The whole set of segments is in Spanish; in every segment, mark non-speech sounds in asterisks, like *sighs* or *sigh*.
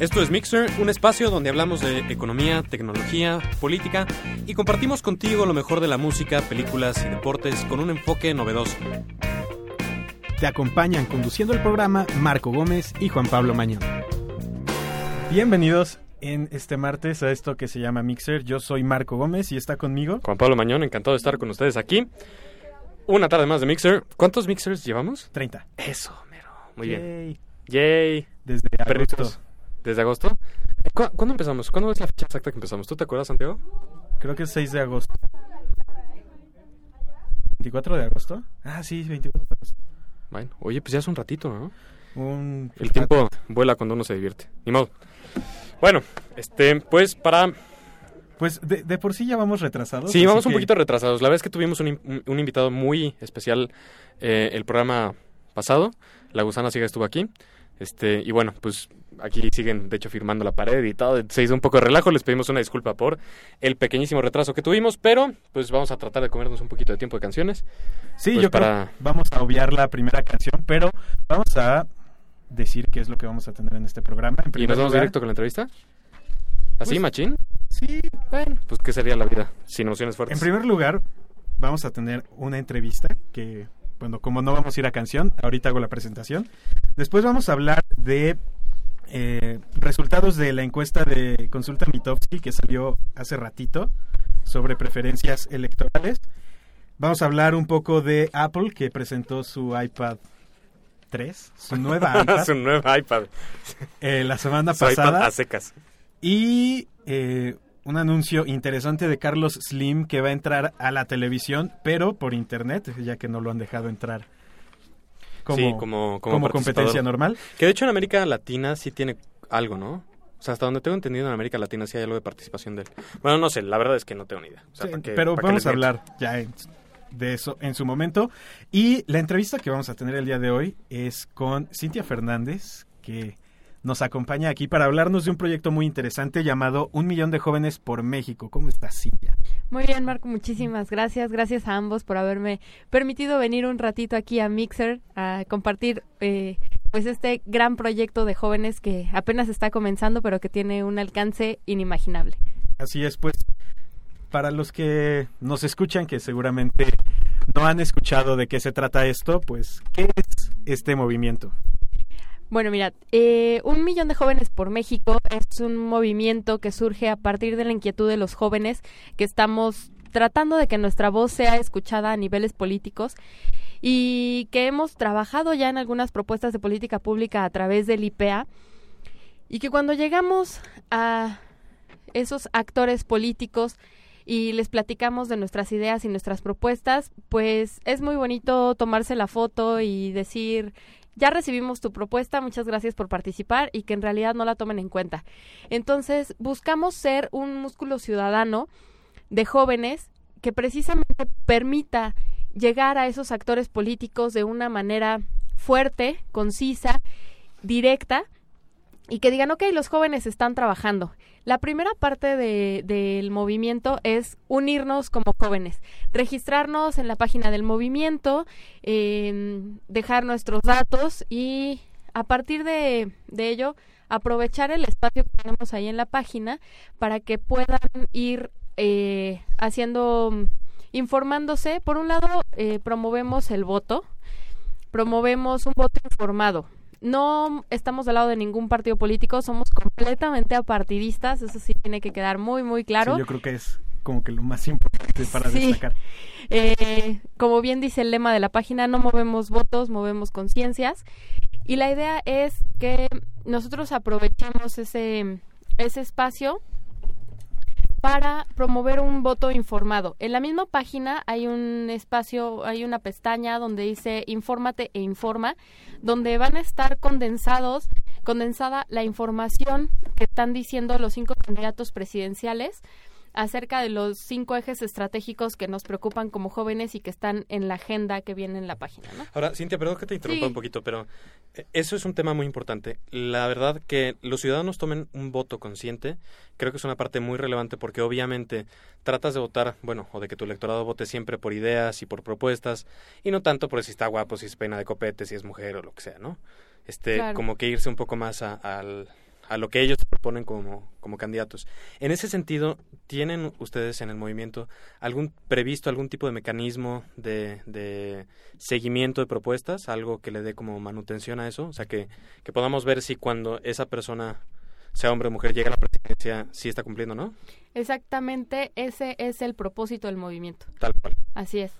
Esto es Mixer, un espacio donde hablamos de economía, tecnología, política y compartimos contigo lo mejor de la música, películas y deportes con un enfoque novedoso. Te acompañan conduciendo el programa Marco Gómez y Juan Pablo Mañón. Bienvenidos en este martes a esto que se llama Mixer. Yo soy Marco Gómez y está conmigo Juan Pablo Mañón, encantado de estar con ustedes aquí. Una tarde más de Mixer. ¿Cuántos Mixers llevamos? 30. Eso, mero. Muy bien. Yay. Yay. Desde agosto. Perritos. ¿Desde agosto? ¿Cu- ¿Cuándo empezamos? ¿Cuándo es la fecha exacta que empezamos? ¿Tú te acuerdas, Santiago? Creo que es 6 de agosto. ¿24 de agosto? Ah, sí, 24 de agosto. Bueno, oye, pues ya es un ratito, ¿no? Un... El tiempo vuela cuando uno se divierte. Ni modo. Bueno, este, pues para... Pues de, de por sí ya vamos retrasados. Sí, vamos un poquito retrasados. La verdad es que tuvimos un- un invitado muy especial eh, el programa pasado. La gusana sigue estuvo aquí. Este, y bueno, pues aquí siguen, de hecho, firmando la pared y todo. Se hizo un poco de relajo. Les pedimos una disculpa por el pequeñísimo retraso que tuvimos, pero pues vamos a tratar de comernos un poquito de tiempo de canciones. Sí, Pues yo para- creo que vamos a obviar la primera canción, pero vamos a decir qué es lo que vamos a tener en este programa. En Y nos vamos lugar- directo con la entrevista. ¿Así, Pues- machín? Sí, Bueno, pues ¿qué sería la vida sin emociones fuertes? En primer lugar, vamos a tener una entrevista que, bueno, como no vamos a ir a canción, ahorita hago la presentación. Después vamos a hablar de eh, resultados de la encuesta de Consulta Mitofsky que salió hace ratito sobre preferencias electorales. Vamos a hablar un poco de Apple que presentó su iPad 3, su nueva *laughs* iPad, Su nueva iPad. eh, la semana Su iPad pasada. a secas. Y eh, un anuncio interesante de Carlos Slim que va a entrar a la televisión, pero por internet, ya que no lo han dejado entrar como, sí, como, como, como competencia normal. Que de hecho en América Latina sí tiene algo, ¿no? O sea, hasta donde tengo entendido en América Latina sí hay algo de participación de él. Bueno, no sé, la verdad es que no tengo ni idea. O sea, Sí, ¿para qué- pero vamos a hablar ya en- de eso en su momento. Y la entrevista que vamos a tener el día de hoy es con Cintia Fernández, que nos acompaña aquí para hablarnos de un proyecto muy interesante llamado Un Millón de Jóvenes por México. ¿Cómo estás, Cintia? Muy bien, Marco, muchísimas gracias. Gracias a ambos por haberme permitido venir un ratito aquí a Mixer a compartir eh, pues este gran proyecto de jóvenes que apenas está comenzando, pero que tiene un alcance inimaginable. Así es, pues, para los que nos escuchan, que seguramente no han escuchado de qué se trata esto, pues, ¿qué es este movimiento? Bueno, mira, eh, Un Millón de Jóvenes por México es un movimiento que surge a partir de la inquietud de los jóvenes que estamos tratando de que nuestra voz sea escuchada a niveles políticos y que hemos trabajado ya en algunas propuestas de política pública a través del IPEA y que cuando llegamos a esos actores políticos y les platicamos de nuestras ideas y nuestras propuestas, pues es muy bonito tomarse la foto y decir, ya recibimos tu propuesta, muchas gracias por participar y que en realidad no la tomen en cuenta. Entonces, buscamos ser un músculo ciudadano de jóvenes que precisamente permita llegar a esos actores políticos de una manera fuerte, concisa, directa y que digan, ok, los jóvenes están trabajando. La primera parte de- del movimiento es unirnos como jóvenes, registrarnos en la página del movimiento, eh, dejar nuestros datos y a partir de, de ello aprovechar el espacio que tenemos ahí en la página para que puedan ir eh, haciendo, informándose. Por un lado, eh, promovemos el voto, promovemos un voto informado. No estamos del lado de ningún partido político, somos completamente apartidistas, eso sí tiene que quedar muy, muy claro. Sí, yo creo que es como que lo más importante para Sí. destacar. Eh, como bien dice el lema de la página, no movemos votos, movemos conciencias. Y la idea es que nosotros aprovechemos ese, ese espacio para promover un voto informado. En la misma página hay un espacio, hay una pestaña donde dice infórmate e informa, donde van a estar condensados, condensada la información que están diciendo los cinco candidatos presidenciales acerca de los cinco ejes estratégicos que nos preocupan como jóvenes y que están en la agenda que viene en la página, ¿no? Ahora, Cintia, perdón que te interrumpa Sí. un poquito, pero eh, eso es un tema muy importante. La verdad que los ciudadanos tomen un voto consciente, creo que es una parte muy relevante porque obviamente tratas de votar, bueno, o de que tu electorado vote siempre por ideas y por propuestas, y no tanto por si está guapo, si es pena de copete, si es mujer o lo que sea, ¿no? Este, Claro. como que irse un poco más a, al- a lo que ellos proponen como, como candidatos. En ese sentido, ¿tienen ustedes en el movimiento algún previsto algún tipo de mecanismo de, de seguimiento de propuestas, algo que le dé como manutención a eso? O sea, que, que podamos ver si cuando esa persona sea hombre o mujer, llega a la presidencia, sí está cumpliendo, ¿no? Exactamente, ese es el propósito del movimiento. Tal cual. Así es.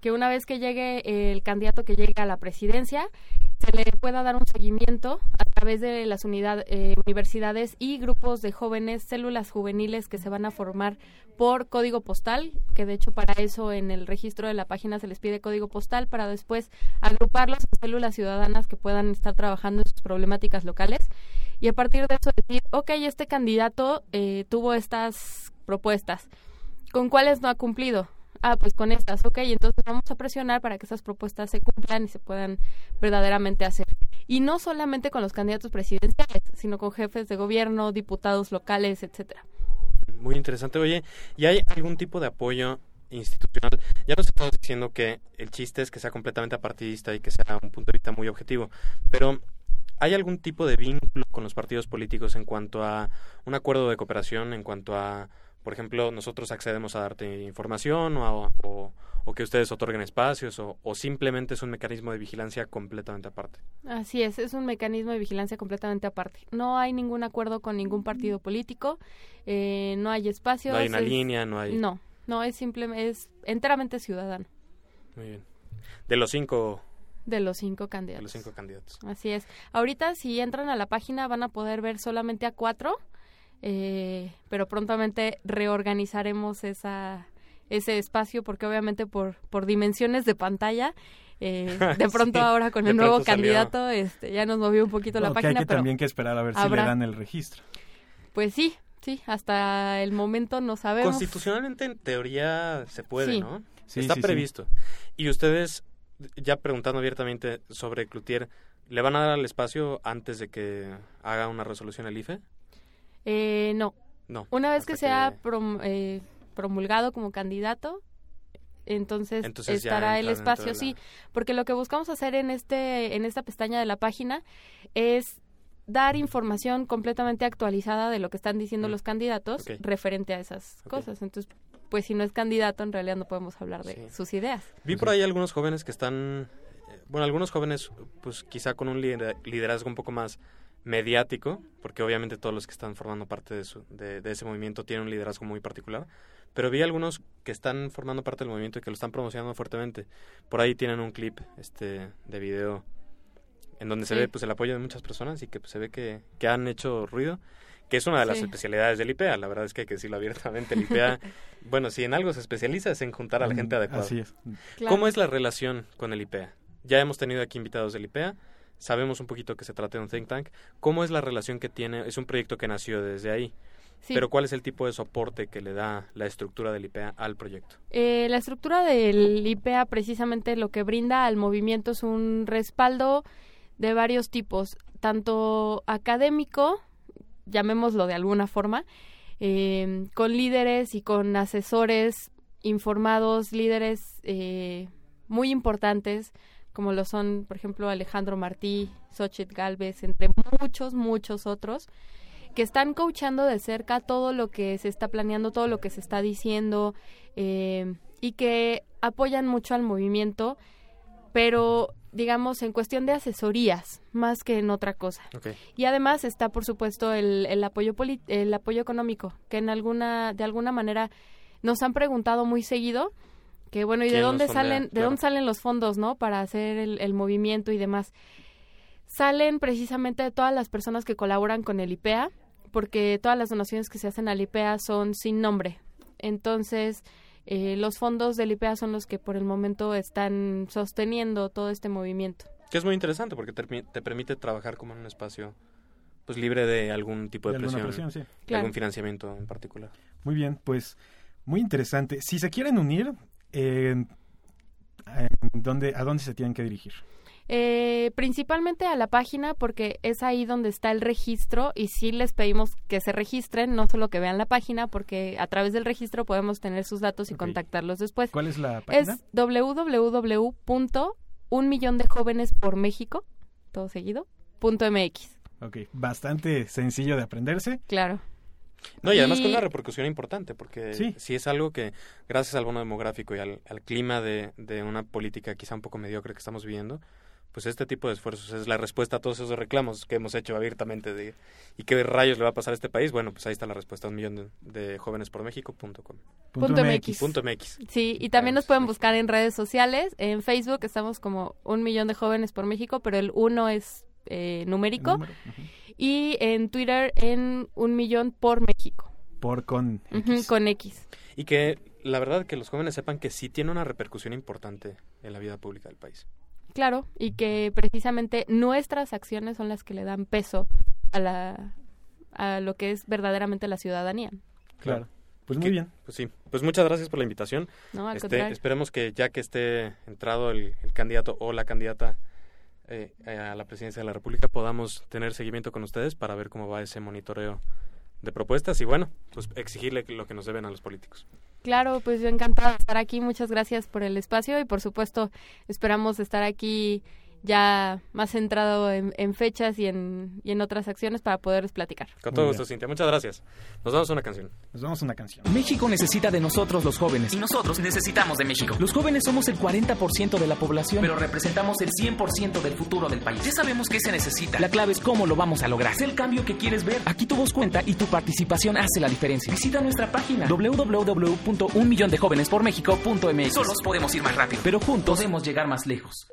Que una vez que llegue el candidato que llegue a la presidencia, se le pueda dar un seguimiento a través de las unidad, eh, universidades y grupos de jóvenes, células juveniles que se van a formar por código postal, que de hecho para eso en el registro de la página se les pide código postal para después agruparlos en células ciudadanas que puedan estar trabajando en sus problemáticas locales y a partir de eso decir, ok, este candidato eh, tuvo estas propuestas, ¿con cuáles no ha cumplido? Ah, pues con estas, ok, entonces vamos a presionar para que esas propuestas se cumplan y se puedan verdaderamente hacer. Y no solamente con los candidatos presidenciales, sino con jefes de gobierno, diputados locales, etcétera. Muy interesante. Oye, ¿y hay algún tipo de apoyo institucional? Ya nos estamos diciendo que el chiste es que sea completamente apartidista y que sea un punto de vista muy objetivo, pero ¿Hay algún tipo de vínculo con los partidos políticos en cuanto a un acuerdo de cooperación, en cuanto a, por ejemplo, nosotros accedemos a darte información o, o, que ustedes otorguen espacios o, simplemente es un mecanismo de vigilancia completamente aparte? Así es, es un mecanismo de vigilancia completamente aparte. No hay ningún acuerdo con ningún partido político, eh, no hay espacios. No hay una línea, no hay... No, no, es simplemente, es enteramente ciudadano. Muy bien. De los cinco de los cinco candidatos. De los cinco candidatos. Así es. Ahorita si entran a la página van a poder ver solamente a cuatro, eh, pero prontamente reorganizaremos esa ese espacio porque obviamente por por dimensiones de pantalla eh, *laughs* de pronto ahora con el nuevo candidato este ya nos movió un poquito la página hay que también que esperar a ver si le dan el registro. Pues sí sí hasta el momento no sabemos. Constitucionalmente en teoría se puede no sí, está previsto. Y ustedes ya preguntando abiertamente sobre Cloutier, ¿le van a dar el espacio antes de que haga una resolución el IFE? Eh, no. No. Una vez que sea eh, promulgado como candidato, entonces, estará el espacio, sí, porque lo que buscamos hacer en este en esta pestaña de la página es dar información completamente actualizada de lo que están diciendo mm. los candidatos referente a esas cosas. Entonces, pues si no es candidato, en realidad no podemos hablar de sus ideas. Vi por ahí algunos jóvenes que están, eh, bueno, algunos jóvenes, pues quizá con un liderazgo un poco más mediático, porque obviamente todos los que están formando parte de, su, de, ese movimiento tienen un liderazgo muy particular, pero vi algunos que están formando parte del movimiento y que lo están promocionando fuertemente. Por ahí tienen un clip este de video en donde se ve pues el apoyo de muchas personas y que pues, se ve que, que han hecho ruido que es una de las especialidades del IPEA. La verdad es que hay que decirlo abiertamente. El IPEA, *laughs* bueno, si en algo se especializa es en juntar a la gente adecuada. Así es. ¿Cómo es la relación con el IPEA? Ya hemos tenido aquí invitados del IPEA. Sabemos un poquito que se trata de un think tank. ¿Cómo es la relación que tiene? Es un proyecto que nació desde ahí. Pero ¿cuál es el tipo de soporte que le da la estructura del IPEA al proyecto? Eh, la estructura del IPEA precisamente lo que brinda al movimiento es un respaldo de varios tipos, tanto académico, llamémoslo de alguna forma, eh, con líderes y con asesores informados, líderes eh, muy importantes, como lo son, por ejemplo, Alejandro Martí, Xochitl Galvez, entre muchos, muchos otros, que están coachando de cerca todo lo que se está planeando, todo lo que se está diciendo, eh, y que apoyan mucho al movimiento, pero digamos, en cuestión de asesorías, más que en otra cosa. Y además está, por supuesto, el, el apoyo el apoyo económico, que en alguna, de alguna manera nos han preguntado muy seguido que bueno, ¿y de dónde salen, de dónde salen los fondos, no? Para hacer el, el, movimiento y demás. Salen precisamente de todas las personas que colaboran con el IPEA, porque todas las donaciones que se hacen al IPEA son sin nombre. Entonces, eh, los fondos del IPEA son los que por el momento están sosteniendo todo este movimiento. Que es muy interesante porque te, permite trabajar como en un espacio pues libre de algún tipo de, presión, de algún financiamiento en particular. Muy bien, pues muy interesante. Si se quieren unir, eh, ¿dónde, ¿a dónde se tienen que dirigir? Eh, principalmente a la página porque es ahí donde está el registro y sí les pedimos que se registren, no solo que vean la página porque a través del registro podemos tener sus datos y contactarlos después. ¿Cuál es la página? Es www.unmillondejovenespormexico, todo seguido, punto .mx. Ok, bastante sencillo de aprenderse. Claro. No, y además Y- con una repercusión importante, porque Sí. sí, es algo que, gracias al bono demográfico y al, al clima de, de una política quizá un poco mediocre que estamos viviendo, pues este tipo de esfuerzos es la respuesta a todos esos reclamos que hemos hecho abiertamente de ¿y qué rayos le va a pasar a este país? Bueno, pues ahí está la respuesta, un millón de, de jóvenes por México.com. Punto MX. Punto MX. Sí, y también nos pueden buscar en redes sociales. En Facebook estamos como un millón de jóvenes por México, pero el uno es eh, numérico. Número. Y en Twitter en un millón por México, Por con con X. Y que la verdad que los jóvenes sepan que sí tiene una repercusión importante en la vida pública del país. Claro, y que precisamente nuestras acciones son las que le dan peso a la a lo que es verdaderamente la ciudadanía, Claro. Pues muy Que- bien. Pues sí, pues muchas gracias por la invitación. ¿no? Al Este, contrario. esperemos que ya que esté entrado el, el candidato o la candidata eh, a la presidencia de la República, podamos tener seguimiento con ustedes para ver cómo va ese monitoreo de propuestas y bueno, pues exigirle lo que nos deben a los políticos. Claro, pues yo encantada de estar aquí. Muchas gracias por el espacio y por supuesto esperamos estar aquí ya más centrado en, en fechas y en, y en otras acciones para poderles platicar. Con todo gusto, Cintia. Muchas gracias. Nos damos una canción. Nos vamos a una canción. México necesita de nosotros los jóvenes. Y nosotros necesitamos de México. Los jóvenes somos el 40% de la población. Pero representamos el 100% del futuro del país. Ya sabemos qué se necesita. la clave es cómo lo vamos a lograr. Haz el cambio que quieres ver. Aquí tu voz cuenta y tu participación hace la diferencia. Visita nuestra página. www.unmillondejovenespormexico.mx Solos podemos ir más rápido. Pero juntos Podemos llegar más lejos.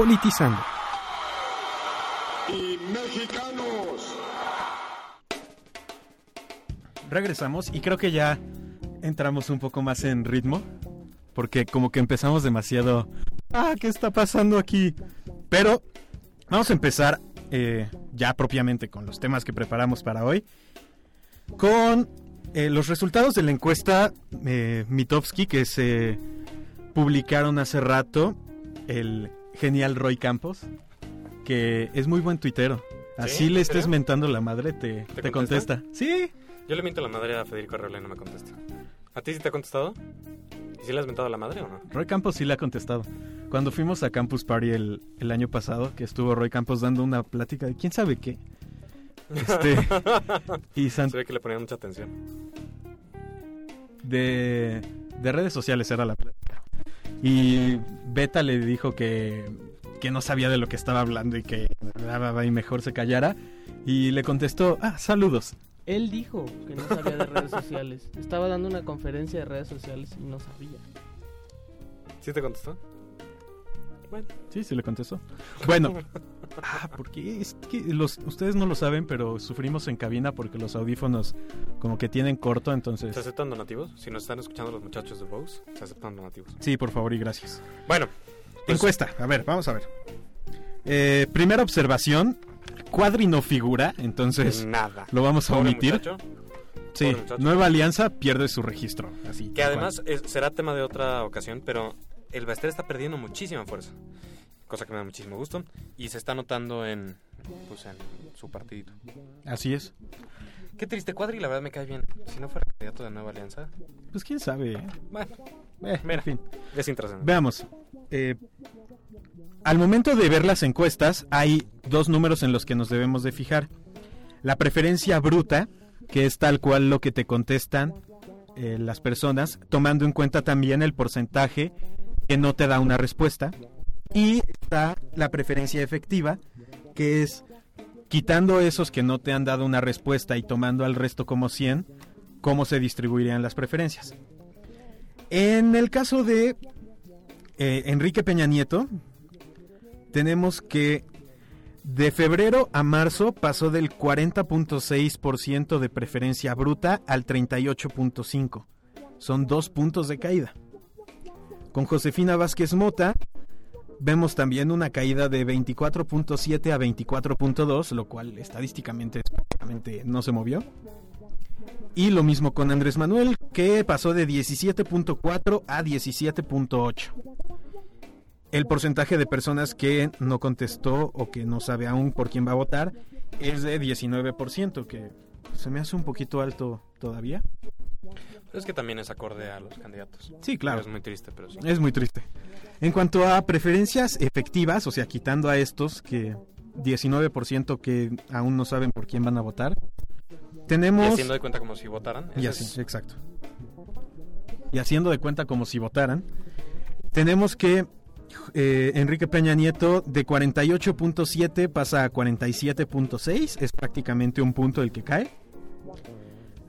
Politizando. y mexicanos. Regresamos y creo que ya entramos un poco más en ritmo. Porque como que empezamos demasiado... Ah, ¿qué está pasando aquí? Pero vamos a empezar eh, ya propiamente con los temas que preparamos para hoy. Con eh, los resultados de la encuesta eh, Mitofsky que se publicaron hace rato. El genial Roy Campos. Que es muy buen tuitero. Así ¿en le estés mentando la madre, te, te contesta? contesta. Sí, Yo le miento la madre a Federico Arreola y no me contesta. ¿A ti sí te ha contestado? ¿Y si le has mentado la madre o no? Roy Campos sí le ha contestado. Cuando fuimos a Campus Party el, el año pasado, que estuvo Roy Campos dando una plática de quién sabe qué. Este, *laughs* y San- Se ve que le ponían mucha atención. de, de redes sociales era la plática. Y Beta le dijo que, que no sabía de lo que estaba hablando y que y mejor se callara. Y le contestó, ah, saludos. Él dijo que no sabía de redes sociales. Estaba dando una conferencia de redes sociales y no sabía. ¿Sí te contestó? Bueno, Sí, sí le contestó. Bueno, *laughs* ah, porque es que los, ustedes no lo saben, pero sufrimos en cabina porque los audífonos como que tienen corto, entonces... ¿se aceptan donativos? Si nos están escuchando los muchachos de Vox, se aceptan donativos. Sí, por favor y gracias. Bueno, pues- Encuesta, a ver, vamos a ver. Eh, primera observación, Cuadri no figura, entonces nada. lo vamos a omitir. Sí. Nueva Alianza pierde su registro. Así, Que además es- será tema de otra ocasión, pero el Baester está perdiendo muchísima fuerza. Cosa que me da muchísimo gusto. Y se está notando en, pues, en su partidito. Así es. Qué triste, Cuadri, la verdad me cae bien. Si no fuera candidato de Nueva Alianza, Pues quién sabe. eh? bueno, Eh, Mira. en fin. es intrascendente. Veamos. eh, al momento de ver las encuestas, hay dos números en los que nos debemos de fijar. La preferencia bruta, que es tal cual lo que te contestan eh, las personas, tomando en cuenta también el porcentaje que no te da una respuesta. Y está la preferencia efectiva, que es quitando esos que no te han dado una respuesta y tomando al resto como 100, cómo se distribuirían las preferencias. En el caso de eh, Enrique Peña Nieto, tenemos que de febrero a marzo pasó del 40.6% de preferencia bruta al 38.5%. Son dos puntos de caída. Con Josefina Vázquez Mota vemos también una caída de 24.7 a 24.2, lo cual estadísticamente no se movió. Y lo mismo con Andrés Manuel, que pasó de 17.4 a 17.8. El porcentaje de personas que no contestó o que no sabe aún por quién va a votar es de 19%, que se me hace un poquito alto todavía. Pero es que también es acorde a los candidatos. Sí, claro. Es muy triste, pero sí. Es muy triste. En cuanto a preferencias efectivas, o sea, quitando a estos que 19% que aún no saben por quién van a votar, Y tenemos... haciendo de cuenta como si votaran. Y así, exacto. Y haciendo de cuenta como si votaran, tenemos que eh, Enrique Peña Nieto de 48.7 pasa a 47.6, es prácticamente un punto el que cae.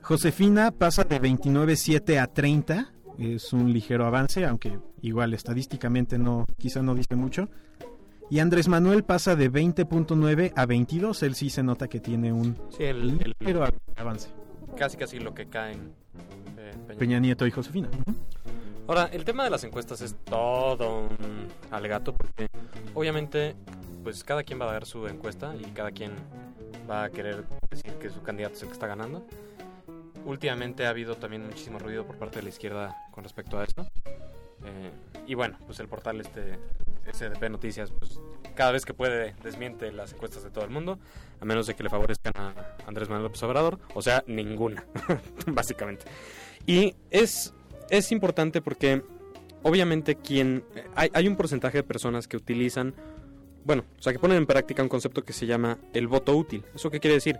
Josefina pasa de 29.7 a 30, es un ligero avance, aunque igual estadísticamente no, quizá no dice mucho. Y Andrés Manuel pasa de 20.9 a 22, él sí se nota que tiene un Sí, el, el- ligero avance. casi casi lo que caen. eh, Peña. Peña Nieto y Josefina. Ahora, el tema de las encuestas es todo un alegato porque obviamente pues cada quien va a dar su encuesta y cada quien va a querer decir que su candidato es el que está ganando. Últimamente ha habido también muchísimo ruido por parte de la izquierda con respecto a esto. Eh, y bueno, pues el portal este SDP Noticias, pues cada vez que puede desmiente las encuestas de todo el mundo, a menos de que le favorezcan a Andrés Manuel López Obrador, o sea, ninguna, *laughs* básicamente. Y es, es importante porque obviamente quien hay, hay un porcentaje de personas que utilizan, bueno, o sea, que ponen en práctica un concepto que se llama el voto útil. ¿Eso qué quiere decir?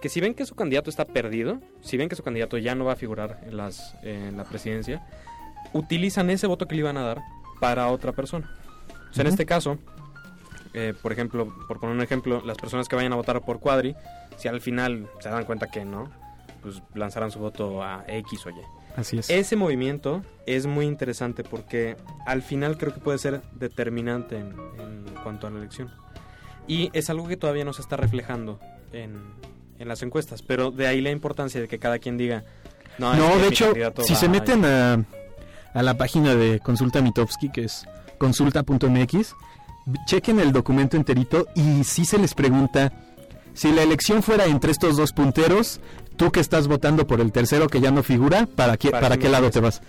Que si ven que su candidato está perdido, si ven que su candidato ya no va a figurar en, las, en la presidencia, utilizan ese voto que le iban a dar para otra persona. O sea, en este caso, eh, por ejemplo, por poner un ejemplo, las personas que vayan a votar por Cuadri, si al final se dan cuenta que no, pues lanzarán su voto a X o Y. Así es. Ese movimiento es muy interesante porque al final creo que puede ser determinante en, en cuanto a la elección. Y es algo que todavía no se está reflejando en, en las encuestas, pero de ahí la importancia de que cada quien diga... No, No, de hecho, si se y-". meten a, a la página de Consulta Mitofsky, que es consulta.mx, chequen el documento enterito y si se les pregunta si la elección fuera entre estos dos punteros, tú que estás votando por el tercero que ya no figura, ¿para qué, ¿Para qué lado te vas?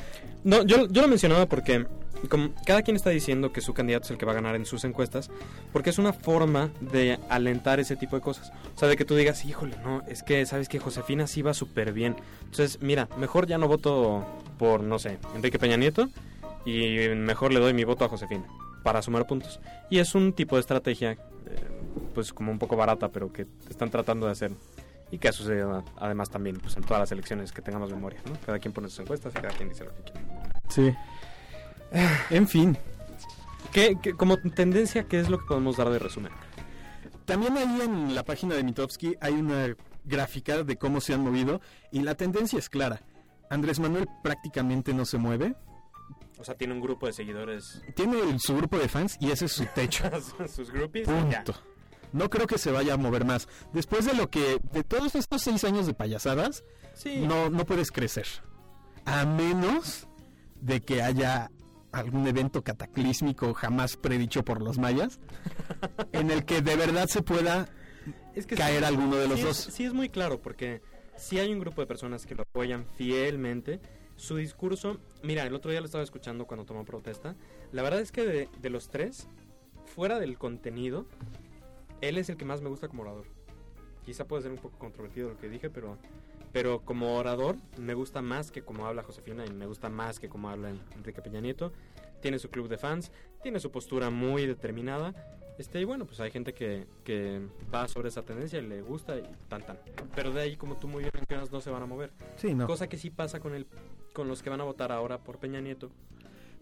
No, yo, yo lo mencionaba porque como cada quien está diciendo que su candidato es el que va a ganar en sus encuestas, porque es una forma de alentar ese tipo de cosas. O sea, de que tú digas, híjole, no, es que sabes que Josefina sí va súper bien. Entonces, mira, mejor ya no voto por, no sé, Enrique Peña Nieto y mejor le doy mi voto a Josefina para sumar puntos. Y es un tipo de estrategia, eh, pues como un poco barata, pero que están tratando de hacer. Y que ha sucedido además también pues, en todas las elecciones que tengamos memoria, ¿no? Cada quien pone sus encuestas y cada quien dice lo que quiere. Sí. *sighs* En fin, ¿Qué, qué- como tendencia, ¿qué es lo que podemos dar de resumen? También ahí en la página de Mitofsky hay una gráfica de cómo se han movido y la tendencia es clara. Andrés Manuel prácticamente no se mueve, O sea, tiene un grupo de seguidores. tiene su grupo de fans y ese es su techo. *laughs* sus groupies. Punto. No creo que se vaya a mover más. Después de lo que, de todos estos seis años de payasadas, Sí. no, no puedes crecer. A menos de que haya algún evento cataclísmico jamás predicho por los mayas, *laughs* en el que de verdad se pueda es que caer sí- alguno de los sí dos. Es, sí es muy claro, porque si hay un grupo de personas que lo apoyan fielmente, su discurso... Mira, el otro día lo estaba escuchando cuando tomó protesta. La verdad es que de, de los tres, fuera del contenido, él es el que más me gusta como orador. Quizá puede ser un poco controvertido lo que dije, pero... Pero como orador me gusta más que como habla Josefina y me gusta más que como habla Enrique Peña Nieto. Tiene su club de fans, tiene su postura muy determinada. Este, y bueno, pues hay gente que, que va sobre esa tendencia y le gusta y tan tan. Pero de ahí, como tú muy bien mencionas, no se van a mover. Sí, no. Cosa que sí pasa con el, con los que van a votar ahora por Peña Nieto.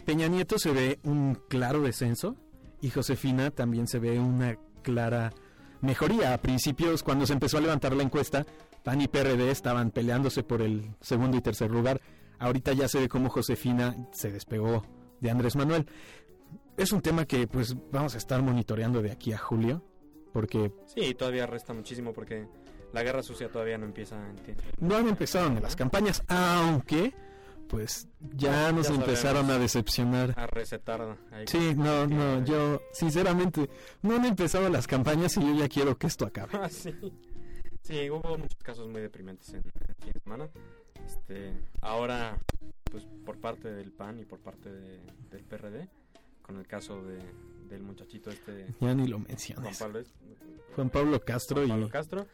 Peña Nieto se ve un claro descenso y Josefina también se ve una clara mejoría. A principios, cuando se empezó a levantar la encuesta, PAN y PRD estaban peleándose por el segundo y tercer lugar. Ahorita ya se ve cómo Josefina se despegó de Andrés Manuel. Es un tema que pues vamos a estar monitoreando de aquí a julio, porque Sí, todavía resta muchísimo porque la guerra sucia todavía no empieza en no han empezado ni las campañas, aunque pues ya nos Ya empezaron a decepcionar. A recetar. Sí, no, no, yo sinceramente no han empezado las campañas y yo ya quiero que esto acabe. Ah, *laughs* sí. Sí, hubo muchos casos muy deprimentes en el fin de semana. Este, ahora, pues por parte del PAN y por parte de- del PRD, con el caso de, del muchachito este Ya ni lo Juan menciones. Pablo, Juan Pablo Castro Juan y Pablo Castro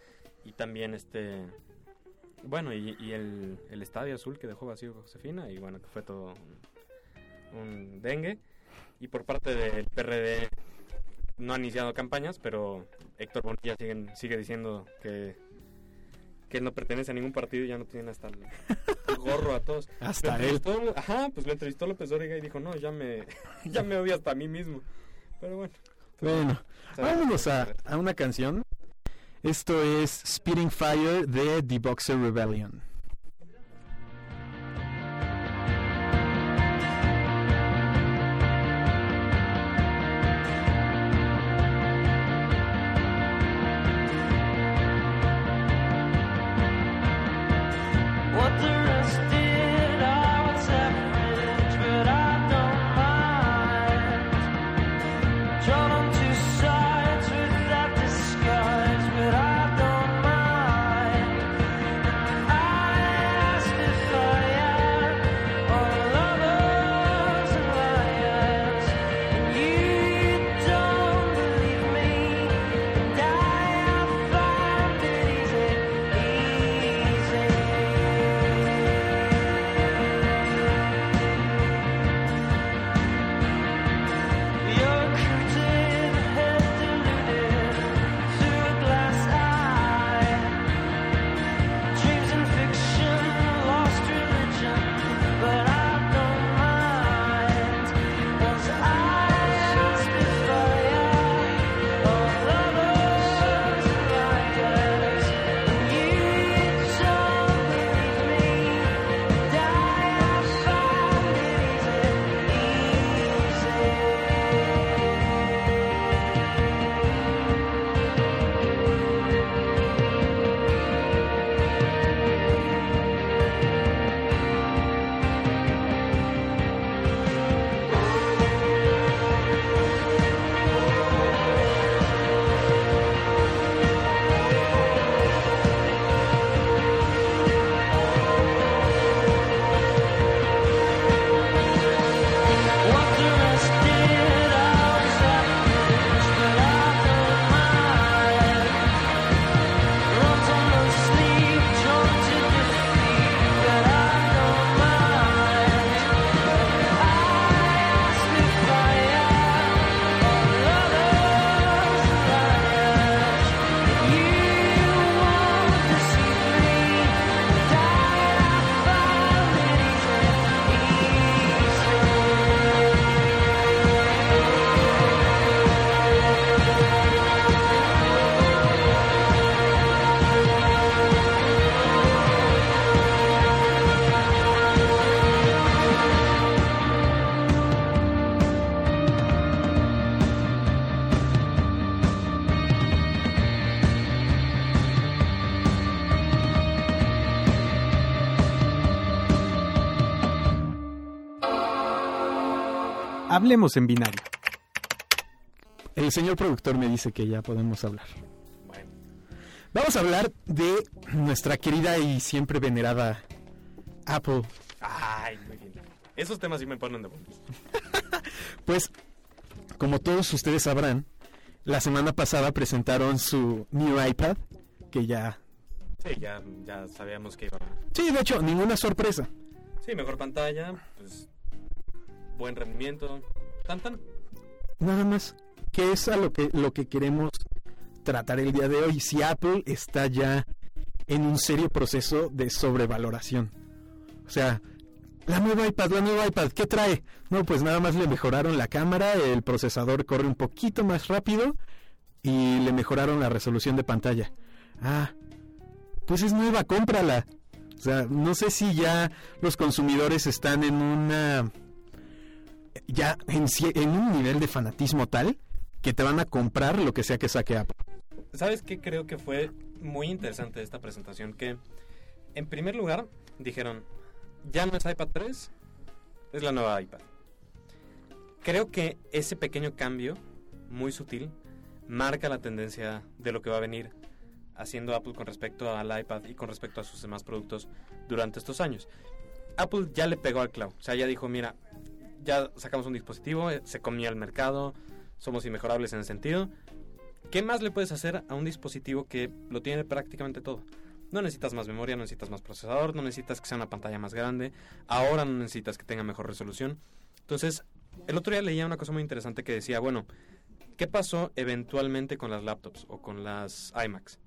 y también este bueno y, y el, el estadio azul que dejó vacío Josefina y bueno que fue todo un, un dengue y por parte del PRD no han iniciado campañas pero Héctor Bonilla sigue diciendo que que él no pertenece a ningún partido y ya no tiene hasta el *laughs* gorro a todos hasta él. ajá pues lo entrevistó López Dóriga y dijo no ya me ya me odio hasta a mí mismo pero bueno Bueno, vámonos qué a, a una canción. Esto es Spitting Fire de The Boxer Rebellion. Hablemos en binario. El señor productor me dice que ya podemos hablar. Bueno, Vamos a hablar de nuestra querida y siempre venerada Apple. ay, muy bien. Esos temas sí me ponen de buenas. *laughs* Pues, como todos ustedes sabrán, la semana pasada presentaron su new iPad, que ya... Sí, ya, ya sabíamos que iba. Sí, de hecho, ninguna sorpresa. Sí, mejor pantalla, pues buen rendimiento. Nada más, que es a lo que, lo que queremos tratar el día de hoy. Si Apple está ya en un serio proceso de sobrevaloración. O sea, la nueva iPad, la nueva iPad, ¿qué trae? No, pues nada más le mejoraron la cámara, el procesador corre un poquito más rápido y le mejoraron la resolución de pantalla. Ah, pues es nueva, cómprala. O sea, no sé si ya los consumidores están en una ya en, un nivel de fanatismo tal que te van a comprar lo que sea que saque Apple. ¿Sabes qué creo que fue muy interesante esta presentación? Que, en primer lugar, dijeron, ya no es iPad 3, es la nueva iPad. Creo que ese pequeño cambio, muy sutil, marca la tendencia de lo que va a venir haciendo Apple con respecto al iPad y con respecto a sus demás productos durante estos años. Apple ya le pegó al clavo, o sea, ya dijo, mira, ya sacamos un dispositivo, eh, se comía el mercado, somos inmejorables en ese sentido. ¿Qué más le puedes hacer a un dispositivo que lo tiene prácticamente todo? No necesitas más memoria, no necesitas más procesador, no necesitas que sea una pantalla más grande, ahora no necesitas que tenga mejor resolución. Entonces, el otro día leía una cosa muy interesante que decía, bueno, ¿qué pasó eventualmente con las laptops o con las iMacs?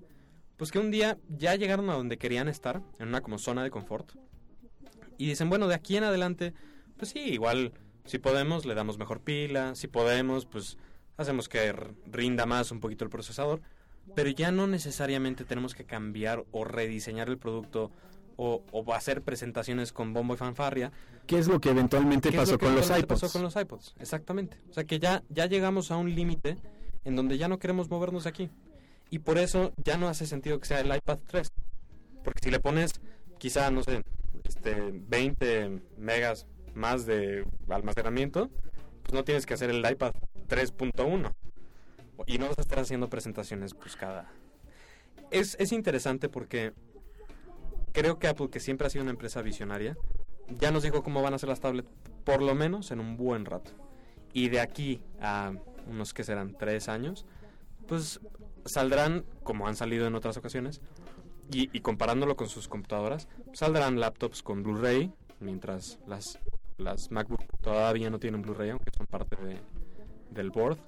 Pues que un día ya llegaron a donde querían estar, en una como zona de confort, y dicen, bueno, de aquí en adelante, pues sí, igual, si podemos, le damos mejor pila, si podemos, pues hacemos que rinda más un poquito el procesador, pero ya no necesariamente tenemos que cambiar o rediseñar el producto o, o hacer presentaciones con bombo y fanfarria. ¿Qué es lo que eventualmente ¿Qué es pasó lo que con los eventualmente iPods? pasó con los iPods? Exactamente. O sea que ya, ya llegamos a un límite en donde ya no queremos movernos de aquí. Y por eso ya no hace sentido que sea el iPad 3. Porque si le pones quizá, no sé, este, 20 megas más de almacenamiento, pues no tienes que hacer el iPad 3.1. Y no vas a estar haciendo presentaciones pues cada... Es, es interesante porque creo que Apple, que siempre ha sido una empresa visionaria, ya nos dijo cómo van a ser las tablets, por lo menos en un buen rato. Y de aquí a unos que serán tres años, pues saldrán, como han salido en otras ocasiones, y, y comparándolo con sus computadoras, saldrán laptops con Blu-ray, mientras las, las MacBook todavía no tienen Blu-ray, aunque son parte de, del board.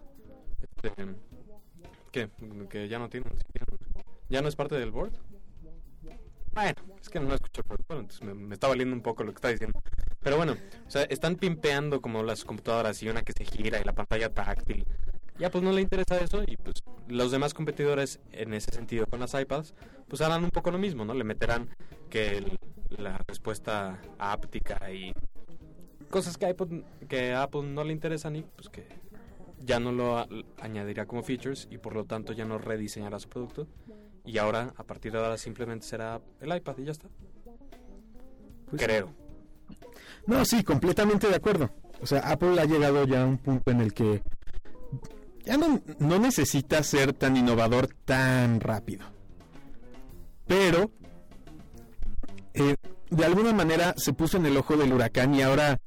Este, ¿Qué? ¿Que ya no tienen? ¿Ya no es parte del board? Bueno, es que no escucho entonces me, me está valiendo un poco lo que está diciendo. Pero bueno, o sea, están pimpeando como las computadoras y una que se gira y la pantalla táctil. Ya pues no le interesa eso y pues los demás competidores en ese sentido con las iPads pues harán un poco lo mismo, ¿no? Le meterán que el- la respuesta áptica y cosas que, iPod, que a Apple no le interesan y pues que ya no lo añadirá como features y por lo tanto ya no rediseñará su producto y ahora a partir de ahora simplemente será el iPad y ya está. Pues- Creo. No, sí, completamente de acuerdo. O sea, Apple ha llegado ya a un punto en el que ya no, no necesita ser tan innovador tan rápido. Pero, eh, de alguna manera se puso en el ojo del huracán y ahora,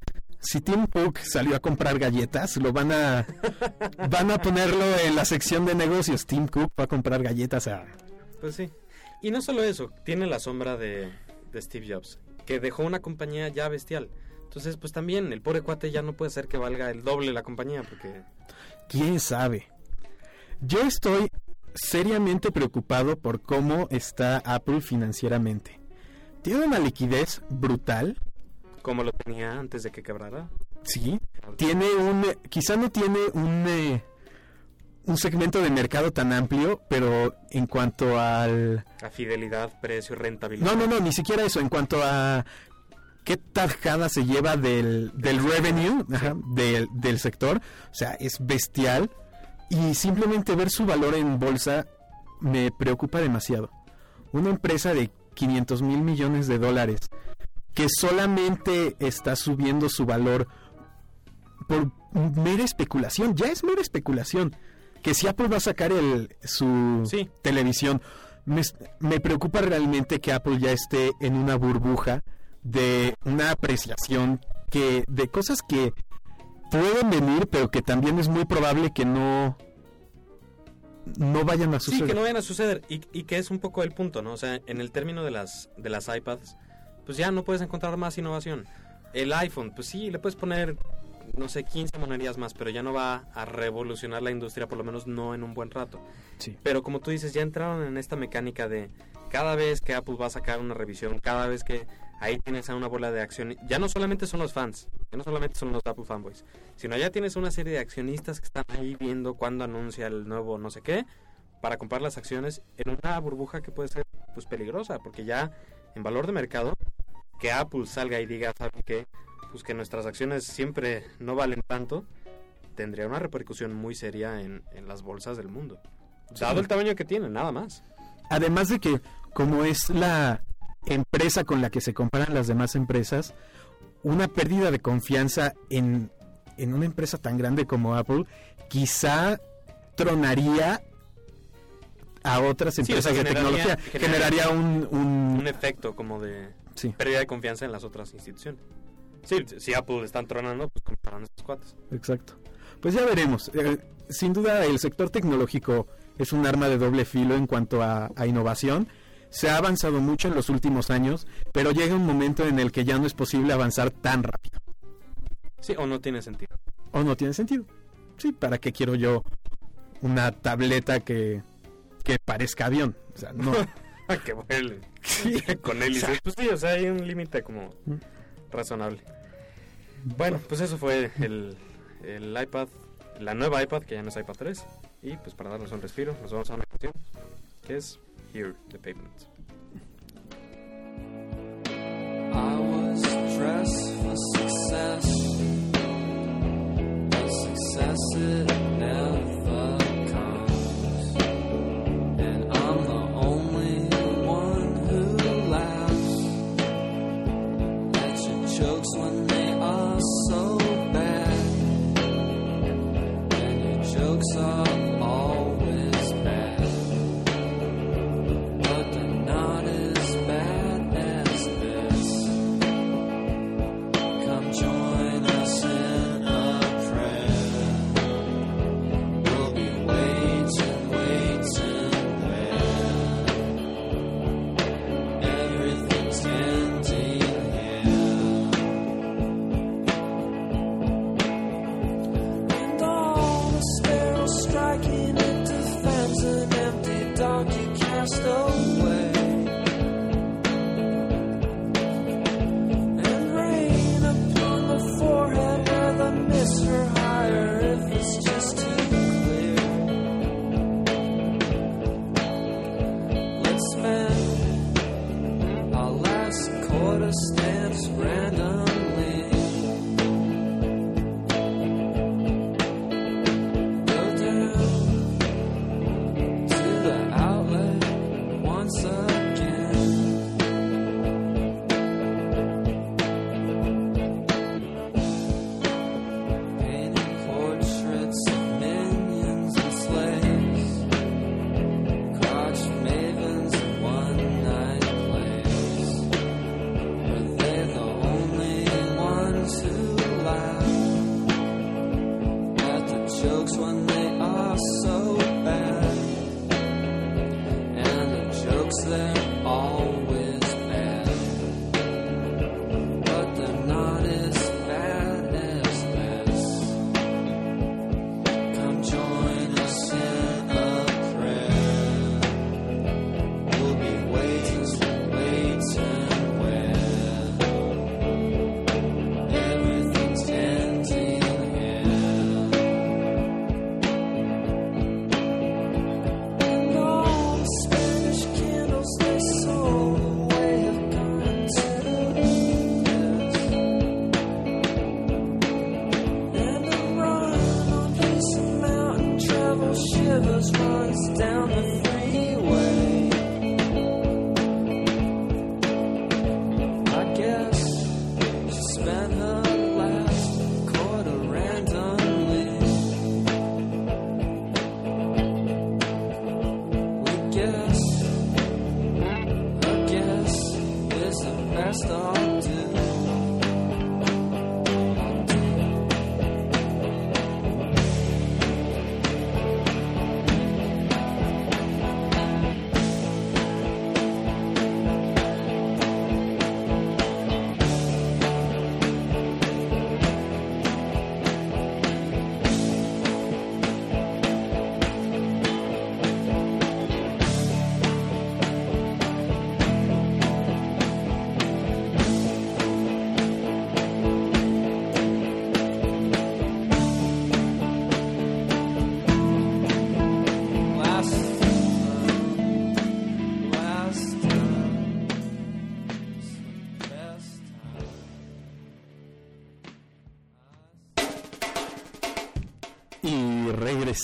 si Tim Cook salió a comprar galletas, lo van a, van a ponerlo en la sección de negocios. Tim Cook va a comprar galletas a... Pues sí. Y no solo eso, tiene la sombra de, de Steve Jobs, que dejó una compañía ya bestial. Entonces, pues también el pobre cuate ya no puede ser que valga el doble la compañía, porque ¿Quién sabe? Yo estoy seriamente preocupado por cómo está Apple financieramente. Tiene una liquidez brutal, como lo tenía antes de que quebrara. sí. Tiene un, quizá no tiene un, eh, un segmento de mercado tan amplio, pero en cuanto al, A fidelidad, precio, rentabilidad. no, no, no, ni siquiera eso. En cuanto a qué tajada se lleva del, del revenue ajá, del, del sector, o sea, es bestial. Y simplemente ver su valor en bolsa me preocupa demasiado. Una empresa de 500 mil millones de dólares que solamente está subiendo su valor por mera especulación, ya es mera especulación, que si Apple va a sacar el, su Sí. televisión, me, me preocupa realmente que Apple ya esté en una burbuja de una apreciación que de cosas que pueden venir, pero que también es muy probable que no no vayan a Sí, suceder. que no vayan a suceder y, y que es un poco el punto, ¿no? O sea, en el término de las, de las iPads, pues ya no puedes encontrar más innovación. El iPhone, pues sí, le puedes poner, no sé, 15 monerías más, pero ya no va a revolucionar la industria, por lo menos no en un buen rato. Sí. Pero como tú dices, ya entraron en esta mecánica de cada vez que Apple va a sacar una revisión, cada vez que ahí tienes a una bola de acción, ya no solamente son los fans, ya no solamente son los Apple fanboys, sino ya tienes una serie de accionistas que están ahí viendo cuándo anuncia el nuevo no sé qué para comprar las acciones en una burbuja que puede ser pues peligrosa, porque ya en valor de mercado que Apple salga y diga, ¿saben qué? Pues que nuestras acciones siempre no valen tanto, tendría una repercusión muy seria en, en las bolsas del mundo. Dado el tamaño que tienen, nada más. Además de que, como es la empresa con la que se comparan las demás empresas, una pérdida de confianza en, en una empresa tan grande como Apple, quizá tronaría a otras Sí, o empresas sea, de tecnología. generaría Generaría un... un- Un efecto como de sí, pérdida de confianza en las otras instituciones. Sí, si Apple están tronando, pues comprarán estos cuates. exacto. Pues ya veremos. Eh, sin duda, el sector tecnológico es un arma de doble filo en cuanto a, a innovación. Se ha avanzado mucho en los últimos años, pero llega un momento en el que ya no es posible avanzar tan rápido. Sí, o no tiene sentido. ¿O no tiene sentido? Sí, ¿para qué quiero yo una tableta que, que parezca avión? O sea, no. *laughs* *laughs* que vuele. Sí. *laughs* Con hélices. Pues sí, o sea, hay un límite como Mm. razonable. Bueno, pues eso fue el, el iPad, la nueva iPad, que ya no es iPad 3. Y pues para darnos un respiro, nos vamos a una canción que es Here, the Pavement. I was dressed for success, but success it never understand.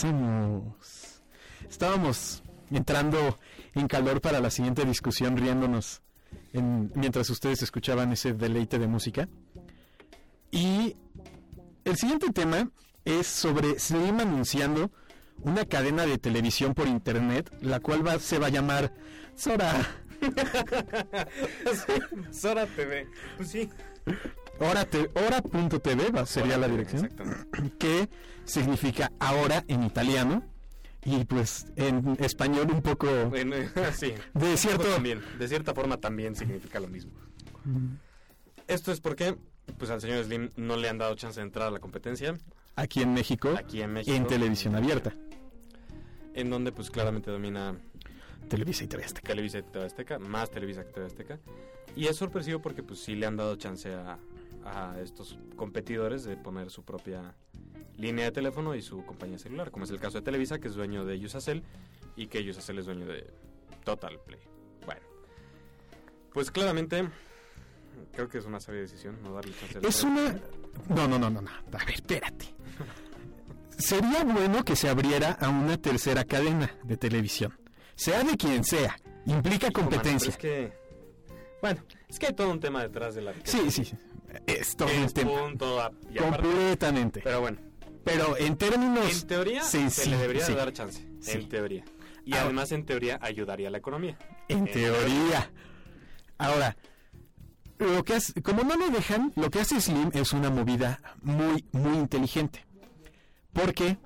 Regresamos. Estábamos entrando en calor para la siguiente discusión, riéndonos en- mientras ustedes escuchaban ese deleite de música. Y el siguiente tema es sobre Slim anunciando una cadena de televisión por internet, la cual va, se va a llamar Sora. *laughs* Sora TV. Pues sí. Hora.tv sería la dirección. Exactamente. que significa ahora en italiano y pues en español un poco Bueno, *laughs* sí. de cierto también, de cierta forma también significa lo mismo. Esto es porque pues al señor Slim no le han dado chance de entrar a la competencia aquí en México, aquí en México, en televisión abierta, en donde pues claramente domina Televisa y TV Azteca. Televisa y TV Azteca, más Televisa que TV Azteca. Y es sorpresivo porque pues sí le han dado chance a, a estos competidores de poner su propia línea de teléfono y su compañía celular, como es el caso de Televisa, que es dueño de Usacell y que Usacell es dueño de Total Play. Bueno, pues claramente creo que es una sabia decisión no darle chance. Es una no, no, no, no, no. A ver, espérate. Sería bueno que se abriera a una tercera cadena de televisión. Sea de quien sea, implica Hijo, mano, competencia. pero es que bueno, es que hay todo un tema detrás de la Sí, sí, sí. Es todo un tema. punto a- y aparte- Completamente. Pero bueno, Pero en términos En teoría se senci- le debería sí. dar chance. Sí. En teoría. Y Ahora- además en teoría ayudaría a la economía. En teoría. Ahora, lo que hace, como no lo dejan, lo que hace Slim es una movida muy, muy inteligente. Porque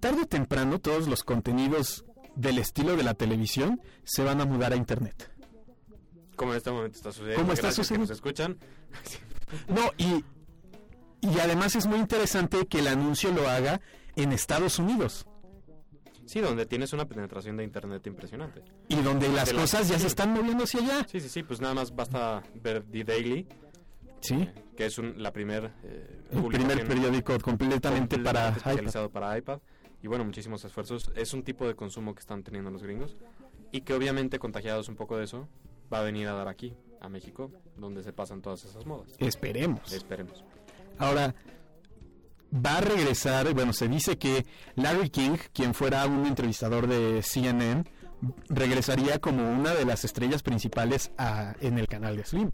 tarde o temprano todos los contenidos del estilo de la televisión se van a mudar a internet. Como en este momento está sucediendo. Como está gracias que sucediendo. nos escuchan. No, y, y además es muy interesante que el anuncio lo haga en Estados Unidos. Sí, donde tienes una penetración de internet impresionante. Y donde las la- cosas ya se están moviendo hacia allá. Sí, sí, sí, pues nada más basta ver The Daily, Sí. eh, que es un- la primer eh, El primer periódico completamente para iPad. especializado para iPad. Y bueno, muchísimos esfuerzos. Es un tipo de consumo que están teniendo los gringos y que obviamente contagiados un poco de eso va a venir a dar aquí, a México, donde se pasan todas esas modas. Esperemos. Esperemos. Ahora, va a regresar, bueno, se dice que Larry King, quien fuera un entrevistador de CNN, regresaría como una de las estrellas principales a- en el canal de Slim.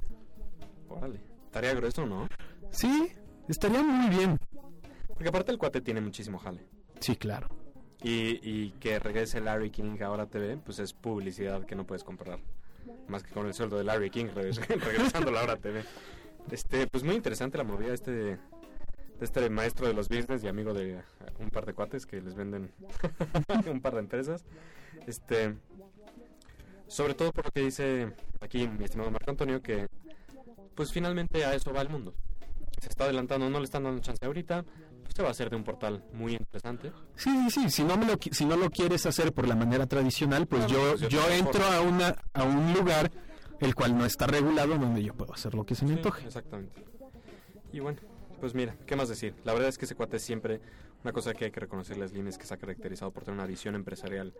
Órale. Tarea grueso, ¿no? Sí, estaría muy bien. Porque aparte el cuate tiene muchísimo jale. Sí, claro. Y, y que regrese Larry King ahora TV, pues es publicidad que no puedes comprar. Más que con el sueldo de Larry King regres- *laughs* regresando la hora TV. Este, pues muy interesante la movida este de, este maestro de los business y amigo de un par de cuates que les venden *laughs* un par de empresas. Este, sobre todo por lo que dice aquí mi estimado Marco Antonio que pues finalmente a eso va el mundo. Se está adelantando, no le están dando chance ahorita, pues se va a hacer de un portal muy interesante. Sí, sí, sí. Si no, me lo, si no lo quieres hacer por la manera tradicional, pues No, yo, pues yo yo tampoco. entro a, una, a un lugar el cual no está regulado donde yo puedo hacer lo que se me Sí, antoje. Exactamente. Y bueno, pues mira, ¿qué más decir? La verdad es que ese cuate siempre, una cosa que hay que reconocerle a Slim es que se ha caracterizado por tener una visión empresarial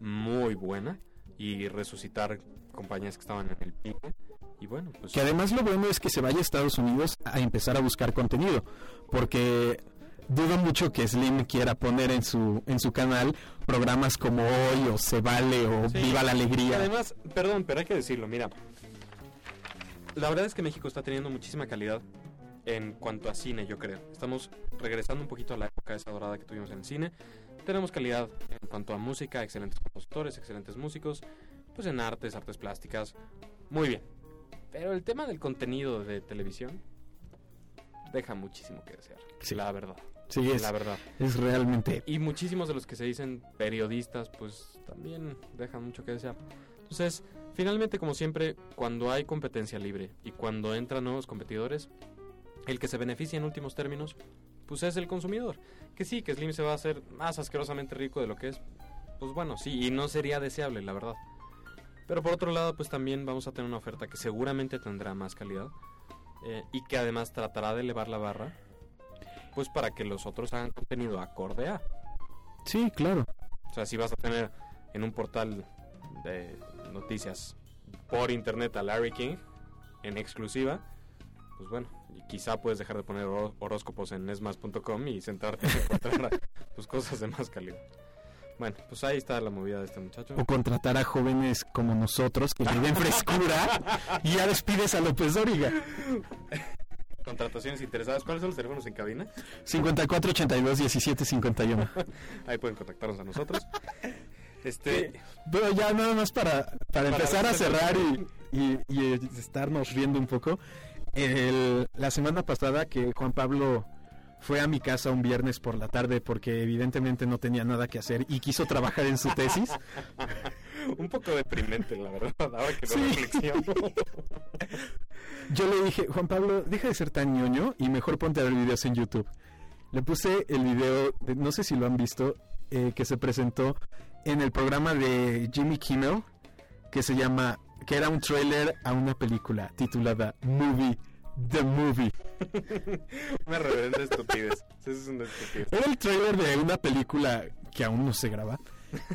muy buena y resucitar compañías que estaban en el pique. Y bueno, pues Que además lo bueno es que se vaya a Estados Unidos a empezar a buscar contenido, porque dudo mucho que Slim quiera poner en su en su canal programas como Hoy o Se Vale o Sí. Viva la Alegría. además, perdón, pero hay que decirlo, mira. La verdad es que México está teniendo muchísima calidad en cuanto a cine, yo creo. Estamos regresando un poquito a la época esa dorada que tuvimos en el cine. Tenemos calidad en cuanto a música, excelentes compositores, excelentes músicos, pues en artes, artes plásticas. Muy bien. Pero el tema del contenido de televisión deja muchísimo que desear. Sí. La verdad. Sí, es, La verdad. es realmente Y muchísimos de los que se dicen periodistas, pues también dejan mucho que desear. Entonces, finalmente, como siempre, cuando hay competencia libre y cuando entran nuevos competidores, el que se beneficia en últimos términos, pues es el consumidor. Que sí, que Slim se va a hacer más asquerosamente rico de lo que es. Pues bueno, sí, y no sería deseable, la verdad. Pero por otro lado, pues también vamos a tener una oferta que seguramente tendrá más calidad eh, y que además tratará de elevar la barra, pues para que los otros hagan contenido acorde a. Sí, claro. O sea, si vas a tener en un portal de noticias por internet a Larry King en exclusiva, pues bueno, y quizá puedes dejar de poner horó- horóscopos en esmas.com y centrarte en encontrar *laughs* pues cosas de más calibre. Bueno, pues ahí está la movida de este muchacho. O contratar a jóvenes como nosotros que le den frescura *laughs* y ya despides a López Dóriga. *laughs* Contrataciones interesadas. ¿Cuáles son los teléfonos en cabina? 54 82 17 51. Ahí pueden contactarnos a nosotros. *laughs* Este, Pero ya nada más para, para, Para empezar a cerrar y, y, y estarnos riendo un poco. El- la semana pasada que Juan Pablo fue a mi casa un viernes por la tarde porque evidentemente no tenía nada que hacer y quiso trabajar en su tesis. *laughs* un poco deprimente, la verdad, *laughs* ahora que lo Sí. reflexiono. *laughs* Yo le dije, Juan Pablo, deja de ser tan ñoño y mejor ponte a ver videos en YouTube. Le puse el video, de- no sé si lo han visto, eh, que se presentó en el programa de Jimmy Kimmel, que se llama, que era un tráiler a una película titulada Movie, The Movie. *laughs* Una reverenda estupidez. Eso es una estupidez. Era el tráiler de una película que aún no se graba,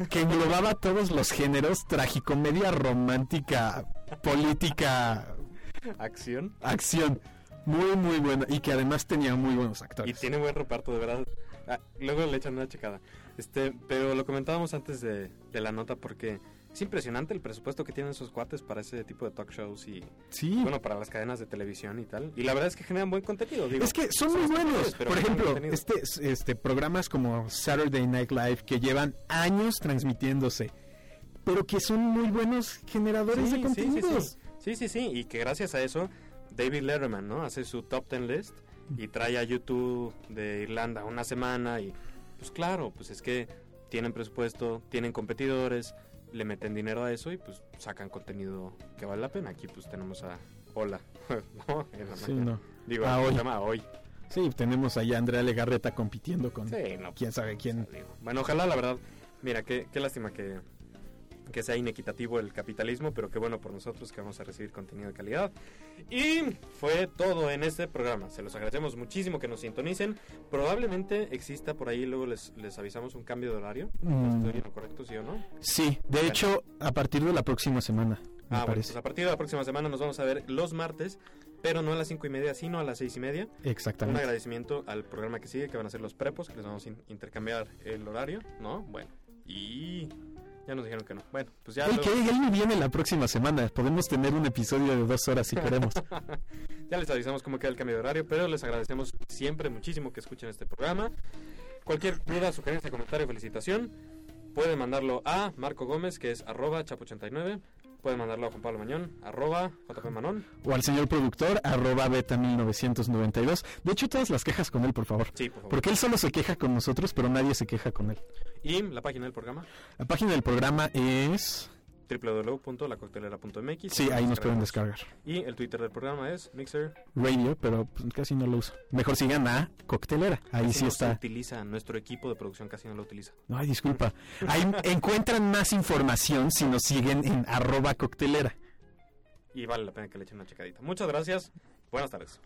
que englobaba todos los géneros, tragicomedia romántica, política, Acción. acción. Muy, muy buena. Y que además tenía muy buenos Y actores. tiene buen reparto, de verdad. Ah, luego le echan una checada. Este, pero lo comentábamos antes de, de la nota porque es impresionante el presupuesto que tienen esos cuates para ese tipo de talk shows y Sí. bueno, para las cadenas de televisión y tal. Y la verdad es que generan buen contenido, digo. es que son muy buenos. pero Por ejemplo, este, este programas como Saturday Night Live que llevan años transmitiéndose, pero que son muy buenos generadores de contenidos. sí, sí. sí, sí, sí, y que gracias a eso David Letterman, ¿no? Hace su top 10 list y trae a YouTube de Irlanda una semana y pues claro, pues es que tienen presupuesto, tienen competidores, le meten dinero a eso y pues sacan contenido que vale la pena. Aquí pues tenemos a Hola, *laughs* ¿no? En la Sí, no. Digo, A se Hoy. llama hoy. Sí, tenemos ahí a Andrea Legarreta compitiendo con Sí, no, quién sabe quién. Digo, Bueno, ojalá, la verdad. Mira, qué, qué lástima que, que sea inequitativo el capitalismo, pero qué bueno por nosotros que vamos a recibir contenido de calidad. Y fue todo en este programa. Se los agradecemos muchísimo que nos sintonicen. Probablemente exista por ahí, luego les, les avisamos un cambio de horario. Mm. ¿Estoy en lo correcto, sí o no? Sí, de Bueno. hecho, a partir de la próxima semana, Ah, bueno, pues a partir de la próxima semana nos vamos a ver los martes, pero no a las cinco y media, sino a las seis y media. Un Exactamente. agradecimiento al programa que sigue, que van a ser los prepos, que les vamos a in- intercambiar el horario, ¿no? Bueno, y ya nos dijeron que no. Bueno, pues ya, Ey, luego- que él viene la próxima semana. Podemos tener un episodio de dos horas si *laughs* queremos. ya les avisamos cómo queda el cambio de horario, pero les agradecemos siempre muchísimo que escuchen este programa. Cualquier duda, sugerencia, comentario, felicitación, pueden mandarlo a Marco Gómez, que es arroba chapo89. Pueden mandarlo a Juan Pablo Mañón, arroba JP Manón. o al señor productor, arroba beta 1992. De hecho, todas las quejas con él, por favor. Sí, por favor. Porque él solo se queja con nosotros, pero nadie se queja con él. Y la página del programa, La página del programa es... www.lacoctelera.mx. Sí, ahí nos pueden descargar. Y el Twitter del programa es Mixer. Radio, pero pues, casi no lo uso. Mejor sigan a Coctelera. Ahí Casi sí no se está. utiliza, nuestro equipo de producción casi no lo utiliza. Ay, disculpa. Ahí encuentran más información si nos siguen en arroba coctelera. Y vale la pena que le echen una checadita. Muchas gracias. Buenas tardes.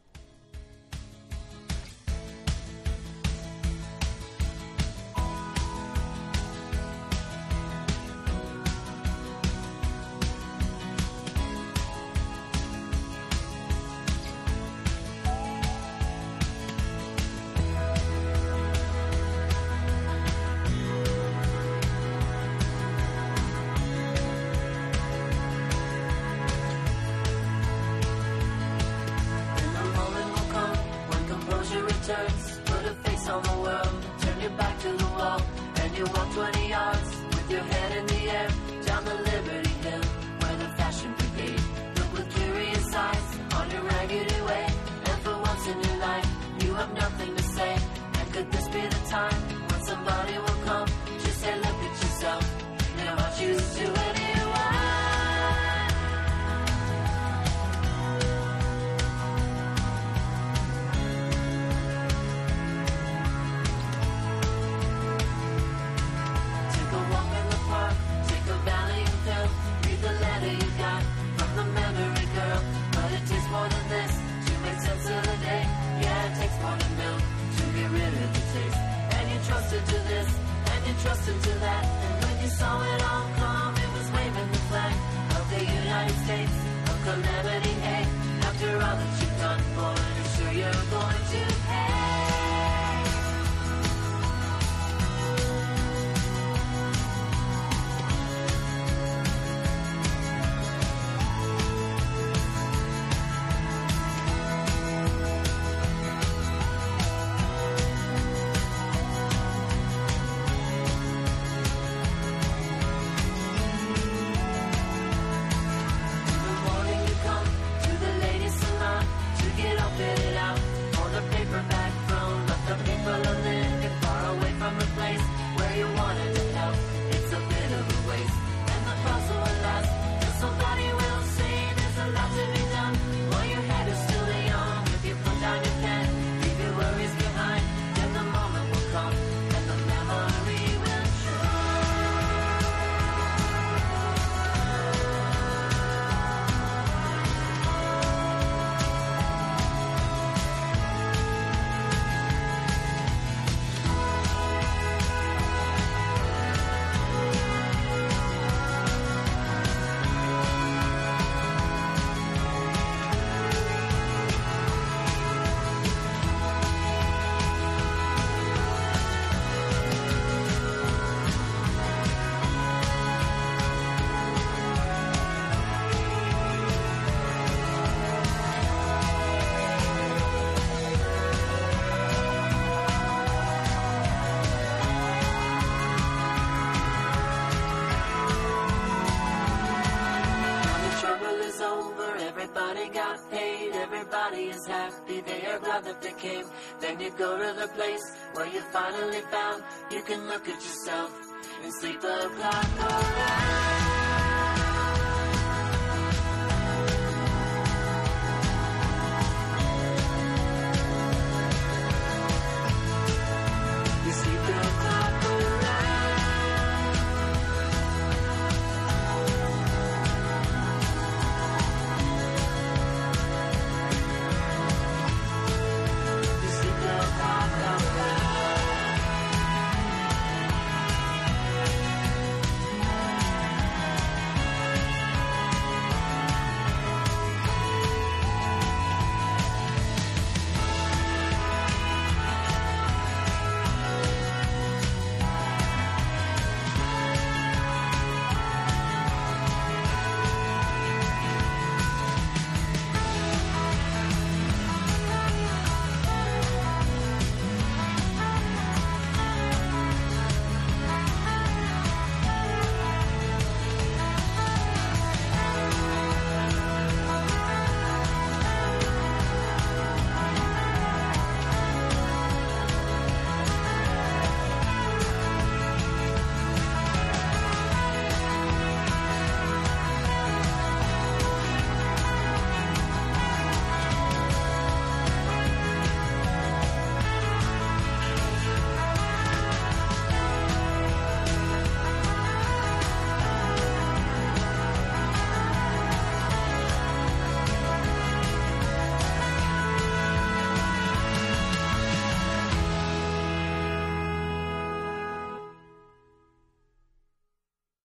Then you go to the place where you finally found you can look at yourself and sleep a clock around.